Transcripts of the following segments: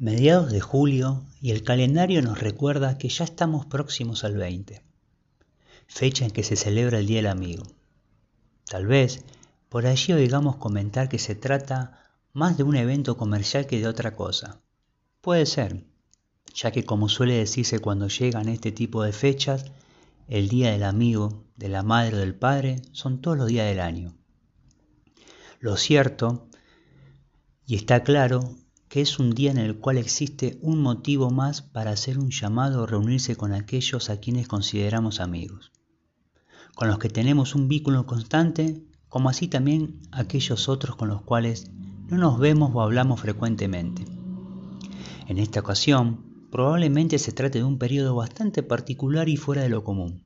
Mediados de julio y el calendario nos recuerda que ya estamos próximos al 20, fecha en que se celebra el Día del Amigo. Tal vez por allí oigamos comentar que se trata más de un evento comercial que de otra cosa. Puede ser, ya que como suele decirse cuando llegan este tipo de fechas, el Día del Amigo, de la Madre o del Padre son todos los días del año. Lo cierto, y está claro, que es un día en el cual existe un motivo más para hacer un llamado o reunirse con aquellos a quienes consideramos amigos, con los que tenemos un vínculo constante, como así también aquellos otros con los cuales no nos vemos o hablamos frecuentemente. En esta ocasión, probablemente se trate de un periodo bastante particular y fuera de lo común,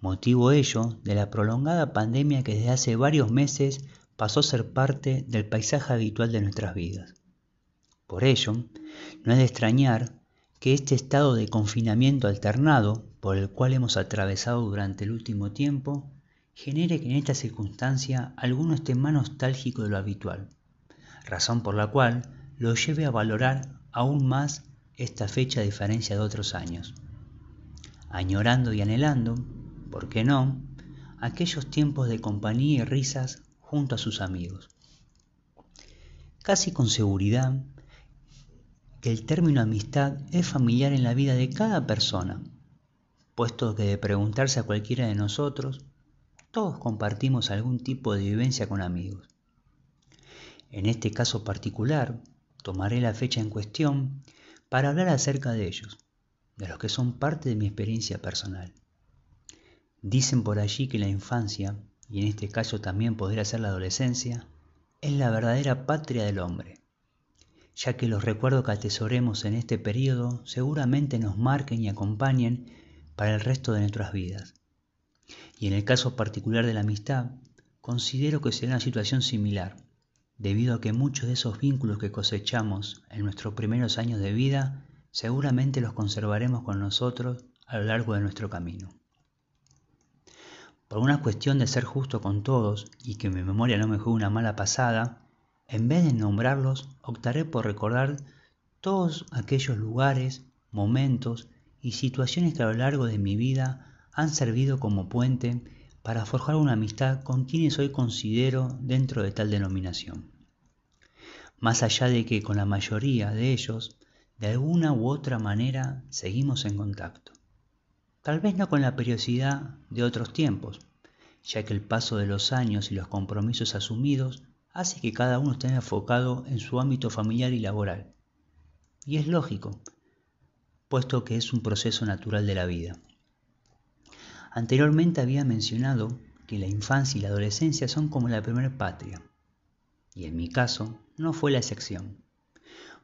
motivo ello de la prolongada pandemia que desde hace varios meses pasó a ser parte del paisaje habitual de nuestras vidas. Por ello, no es de extrañar que este estado de confinamiento alternado por el cual hemos atravesado durante el último tiempo genere que en esta circunstancia alguno esté más nostálgico de lo habitual, razón por la cual lo lleve a valorar aún más esta fecha a diferencia de otros años, añorando y anhelando, ¿por qué no?, aquellos tiempos de compañía y risas junto a sus amigos. Casi con seguridad que el término amistad es familiar en la vida de cada persona, puesto que de preguntarse a cualquiera de nosotros, todos compartimos algún tipo de vivencia con amigos. En este caso particular, tomaré la fecha en cuestión para hablar acerca de ellos, de los que son parte de mi experiencia personal. Dicen por allí que la infancia, y en este caso también podría ser la adolescencia, es la verdadera patria del hombre ya que los recuerdos que atesoremos en este periodo seguramente nos marquen y acompañen para el resto de nuestras vidas. Y en el caso particular de la amistad, considero que será una situación similar, debido a que muchos de esos vínculos que cosechamos en nuestros primeros años de vida seguramente los conservaremos con nosotros a lo largo de nuestro camino. Por una cuestión de ser justo con todos y que mi memoria no me juegue una mala pasada, en vez de nombrarlos, optaré por recordar todos aquellos lugares, momentos y situaciones que a lo largo de mi vida han servido como puente para forjar una amistad con quienes hoy considero dentro de tal denominación. Más allá de que con la mayoría de ellos, de alguna u otra manera, seguimos en contacto. Tal vez no con la periodicidad de otros tiempos, ya que el paso de los años y los compromisos asumidos hace que cada uno esté enfocado en su ámbito familiar y laboral. Y es lógico, puesto que es un proceso natural de la vida. Anteriormente había mencionado que la infancia y la adolescencia son como la primera patria, y en mi caso no fue la excepción.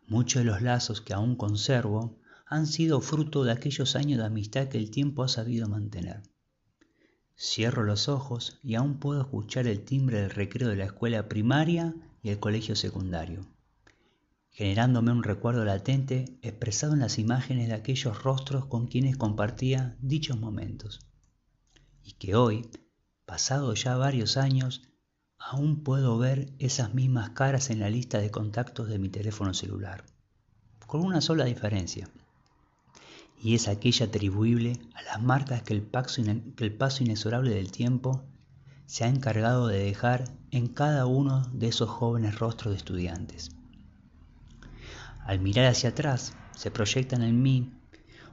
Muchos de los lazos que aún conservo han sido fruto de aquellos años de amistad que el tiempo ha sabido mantener. Cierro los ojos y aún puedo escuchar el timbre del recreo de la escuela primaria y el colegio secundario, generándome un recuerdo latente expresado en las imágenes de aquellos rostros con quienes compartía dichos momentos, y que hoy, pasados ya varios años, aún puedo ver esas mismas caras en la lista de contactos de mi teléfono celular, con una sola diferencia y es aquella atribuible a las marcas que el, paso inexorable del tiempo se ha encargado de dejar en cada uno de esos jóvenes rostros de estudiantes. Al mirar hacia atrás, se proyectan en mí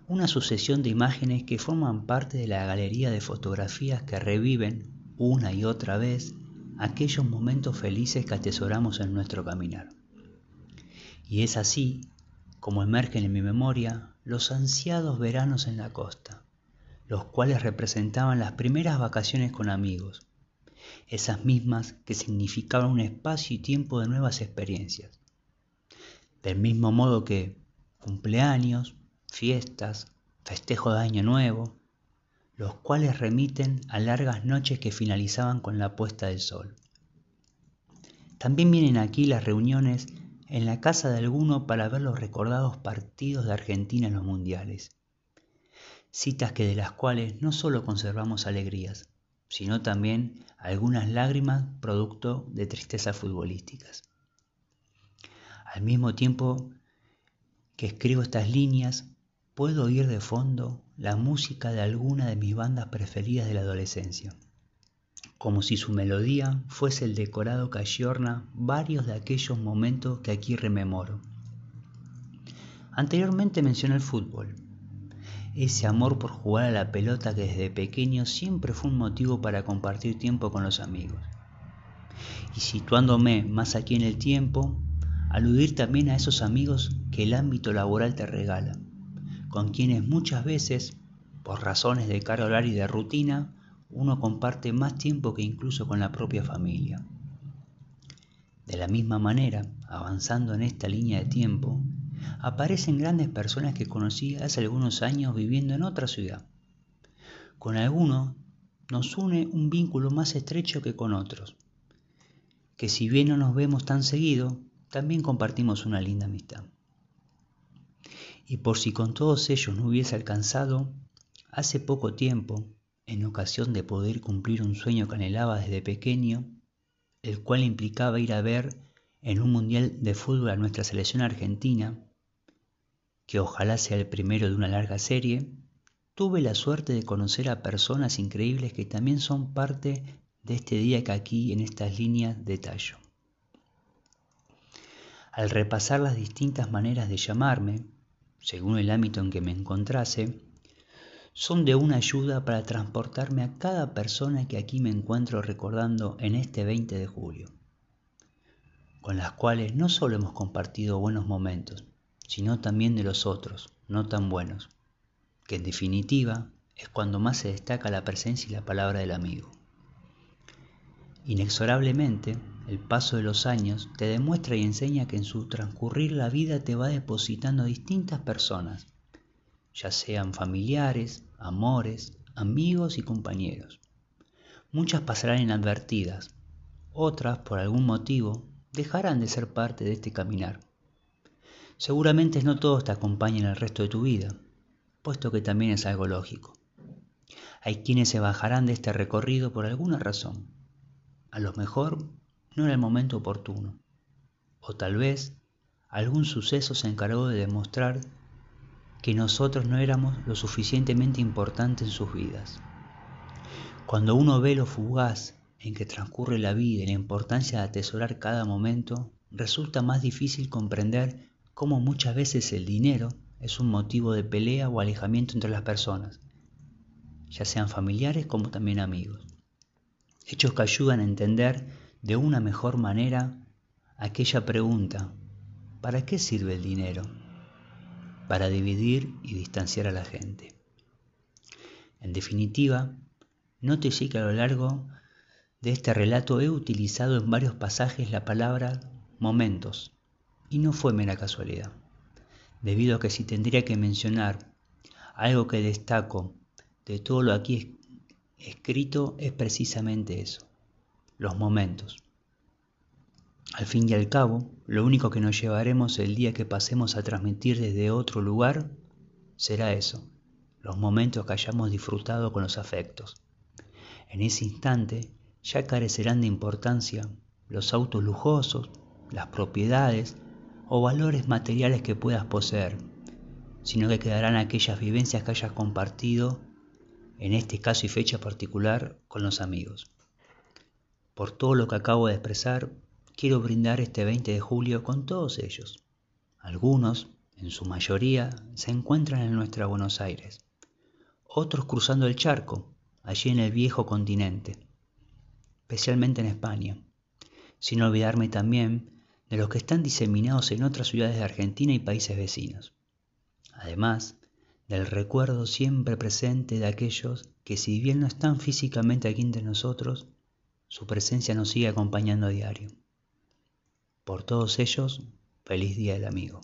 una sucesión de imágenes que forman parte de la galería de fotografías que reviven una y otra vez aquellos momentos felices que atesoramos en nuestro caminar. Y es así como emergen en mi memoria los ansiados veranos en la costa, los cuales representaban las primeras vacaciones con amigos, esas mismas que significaban un espacio y tiempo de nuevas experiencias. Del mismo modo que cumpleaños, fiestas, festejo de Año Nuevo, los cuales remiten a largas noches que finalizaban con la puesta del sol. También vienen aquí las reuniones en la casa de alguno para ver los recordados partidos de Argentina en los mundiales. Citas que de las cuales no solo conservamos alegrías, sino también algunas lágrimas producto de tristezas futbolísticas. Al mismo tiempo que escribo estas líneas, puedo oír de fondo la música de alguna de mis bandas preferidas de la adolescencia, como si su melodía fuese el decorado que ayorna varios de aquellos momentos que aquí rememoro. Anteriormente mencioné el fútbol, ese amor por jugar a la pelota que desde pequeño siempre fue un motivo para compartir tiempo con los amigos. Y situándome más aquí en el tiempo, aludir también a esos amigos que el ámbito laboral te regala, con quienes muchas veces, por razones de carga horaria y de rutina, uno comparte más tiempo que incluso con la propia familia. De la misma manera, avanzando en esta línea de tiempo, aparecen grandes personas que conocí hace algunos años viviendo en otra ciudad. Con algunos nos une un vínculo más estrecho que con otros, que si bien no nos vemos tan seguido, también compartimos una linda amistad. Y por si con todos ellos no hubiese alcanzado, hace poco tiempo, en ocasión de poder cumplir un sueño que anhelaba desde pequeño, el cual implicaba ir a ver en un mundial de fútbol a nuestra selección argentina, que ojalá sea el primero de una larga serie, tuve la suerte de conocer a personas increíbles que también son parte de este día que aquí en estas líneas detallo. Al repasar las distintas maneras de llamarme, según el ámbito en que me encontrase, son de una ayuda para transportarme a cada persona que aquí me encuentro recordando en este 20 de julio, con las cuales no solo hemos compartido buenos momentos, sino también de los otros, no tan buenos, que en definitiva es cuando más se destaca la presencia y la palabra del amigo. Inexorablemente, el paso de los años te demuestra y enseña que en su transcurrir la vida te va depositando distintas personas, ya sean familiares, amores, amigos y compañeros. Muchas pasarán inadvertidas, otras, por algún motivo, dejarán de ser parte de este caminar Seguramente no todos te acompañan el resto de tu vida, puesto que también es algo lógico. Hay quienes se bajarán de este recorrido por alguna razón. A lo mejor no era el momento oportuno. O tal vez algún suceso se encargó de demostrar que nosotros no éramos lo suficientemente importantes en sus vidas. Cuando uno ve lo fugaz en que transcurre la vida y la importancia de atesorar cada momento, resulta más difícil comprender cómo muchas veces el dinero es un motivo de pelea o alejamiento entre las personas, ya sean familiares como también amigos. Hechos que ayudan a entender de una mejor manera aquella pregunta, ¿para qué sirve el dinero? Para dividir y distanciar a la gente. En definitiva, nótese que a lo largo de este relato he utilizado en varios pasajes la palabra momentos, y no fue mera casualidad, debido a que si tendría que mencionar algo que destaco de todo lo aquí escrito es precisamente eso, los momentos. Al fin y al cabo, lo único que nos llevaremos el día que pasemos a transmitir desde otro lugar será eso, los momentos que hayamos disfrutado con los afectos. En ese instante ya carecerán de importancia los autos lujosos, las propiedades, o valores materiales que puedas poseer, sino que quedarán aquellas vivencias que hayas compartido, en este caso y fecha particular, con los amigos. Por todo lo que acabo de expresar, quiero brindar este 20 de julio con todos ellos. Algunos, en su mayoría, se encuentran en nuestra Buenos Aires, otros cruzando el charco, allí en el viejo continente, especialmente en España, sin olvidarme también de los que están diseminados en otras ciudades de Argentina y países vecinos. Además, del recuerdo siempre presente de aquellos que si bien no están físicamente aquí entre nosotros, su presencia nos sigue acompañando a diario. Por todos ellos, feliz Día del Amigo.